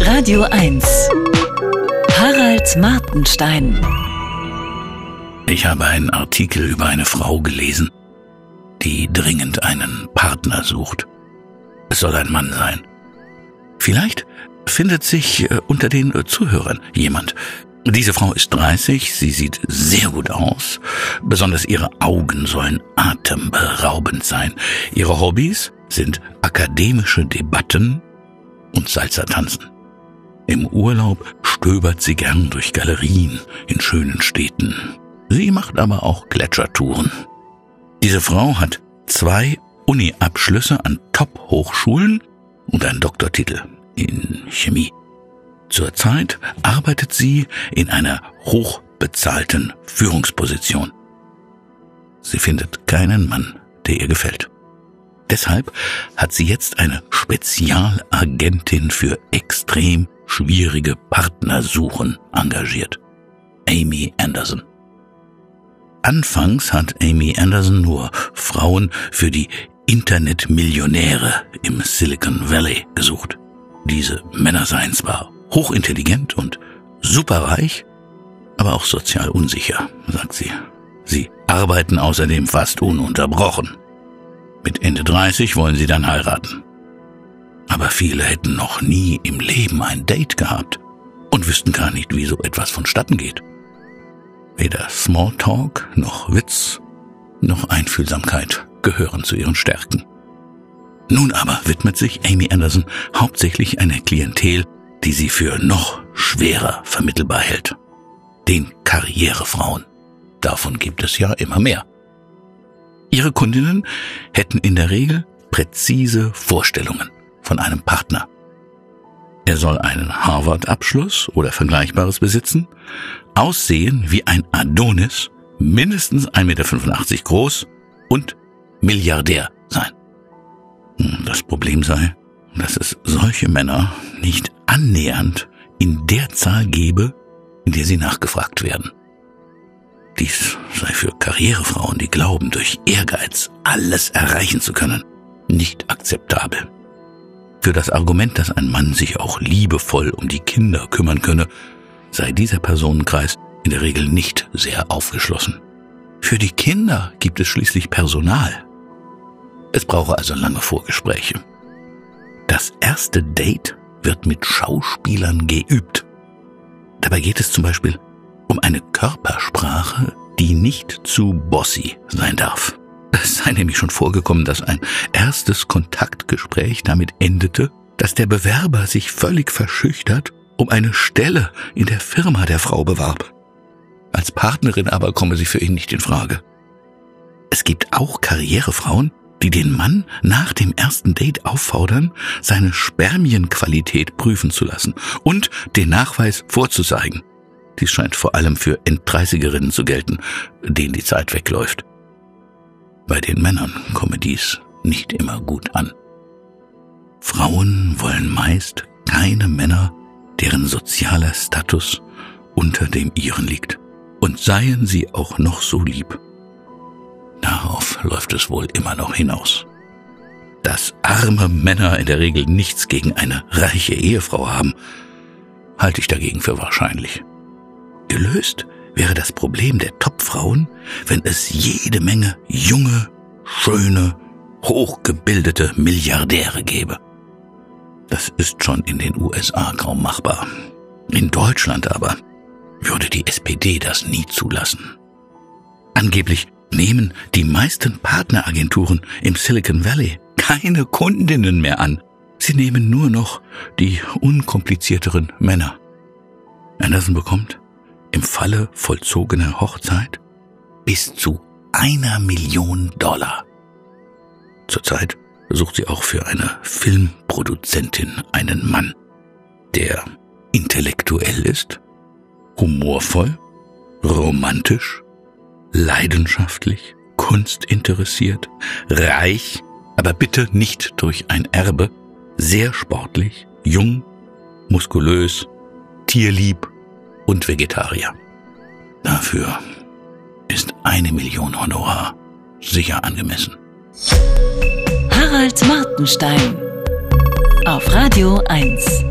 Radio 1. Harald Martenstein. Ich habe einen Artikel über eine Frau gelesen, die dringend einen Partner sucht. Es soll ein Mann sein. Vielleicht findet sich äh, unter den äh, Zuhörern jemand. Diese Frau ist 30, sie sieht sehr gut aus, besonders ihre Augen sollen atemberaubend sein. Ihre Hobbys sind akademische Debatten und Salzertanzen. Im Urlaub stöbert sie gern durch Galerien in schönen Städten. Sie macht aber auch Gletschertouren. Diese Frau hat zwei Uni-Abschlüsse an Top-Hochschulen und einen Doktortitel in Chemie. Zurzeit arbeitet sie in einer hochbezahlten Führungsposition. Sie findet keinen Mann, der ihr gefällt. Deshalb hat sie jetzt eine Spezialagentin für extrem schwierige Partnersuchen engagiert. Amy Anderson. Anfangs hat Amy Anderson nur Frauen für die Internetmillionäre im Silicon Valley gesucht. Diese Männer seien zwar hochintelligent und superreich, aber auch sozial unsicher, sagt sie. Sie arbeiten außerdem fast ununterbrochen. Mit Ende 30 wollen sie dann heiraten. Aber viele hätten noch nie im Leben ein Date gehabt und wüssten gar nicht, wie so etwas vonstatten geht. Weder Smalltalk noch Witz noch Einfühlsamkeit gehören zu ihren Stärken. Nun aber widmet sich Amy Anderson hauptsächlich einer Klientel, die sie für noch schwerer vermittelbar hält. Den Karrierefrauen. Davon gibt es ja immer mehr. Ihre Kundinnen hätten in der Regel präzise Vorstellungen von einem Partner. Er soll einen Harvard-Abschluss oder Vergleichbares besitzen, aussehen wie ein Adonis, mindestens 1,85 Meter groß und Milliardär sein. Hm, das Problem sei, dass es solche Männer nicht annähernd in der Zahl gebe, in der sie nachgefragt werden. Dies sei für Karrierefrauen, die glauben, durch Ehrgeiz alles erreichen zu können, nicht akzeptabel. Für das Argument, dass ein Mann sich auch liebevoll um die Kinder kümmern könne, sei dieser Personenkreis in der Regel nicht sehr aufgeschlossen. Für die Kinder gibt es schließlich Personal. Es brauche also lange Vorgespräche. Das erste Date wird mit Schauspielern geübt. Dabei geht es zum Beispiel um eine Körpersprache, die nicht zu bossy sein darf. Es sei nämlich schon vorgekommen, dass ein erstes Kontaktgespräch damit endete, dass der Bewerber sich völlig verschüchtert um eine Stelle in der Firma der Frau bewarb. Als Partnerin aber komme sie für ihn nicht in Frage. Es gibt auch Karrierefrauen, die den Mann nach dem ersten Date auffordern, seine Spermienqualität prüfen zu lassen und den Nachweis vorzuzeigen. Dies scheint vor allem für Enddreißigerinnen zu gelten, denen die Zeit wegläuft. Bei den Männern komme dies nicht immer gut an. Frauen wollen meist keine Männer, deren sozialer Status unter dem ihren liegt. Und seien sie auch noch so lieb. Darauf läuft es wohl immer noch hinaus. Dass arme Männer in der Regel nichts gegen eine reiche Ehefrau haben, halte ich dagegen für wahrscheinlich. Gelöst wäre das Problem der Topfrauen, wenn es jede Menge junge, schöne, hochgebildete Milliardäre gäbe. Das ist schon in den USA kaum machbar. In Deutschland aber würde die SPD das nie zulassen. Angeblich nehmen die meisten Partneragenturen im Silicon Valley keine Kundinnen mehr an. Sie nehmen nur noch die unkomplizierteren Männer. Anderson bekommt im Falle vollzogener Hochzeit bis zu einer Million Dollar. Zurzeit sucht sie auch für eine Filmproduzentin einen Mann, der intellektuell ist, humorvoll, romantisch, leidenschaftlich, kunstinteressiert, reich, aber bitte nicht durch ein Erbe, sehr sportlich, jung, muskulös, tierlieb und Vegetarier. Dafür ist eine Million Honorar sicher angemessen. Harald Martenstein auf Radio 1.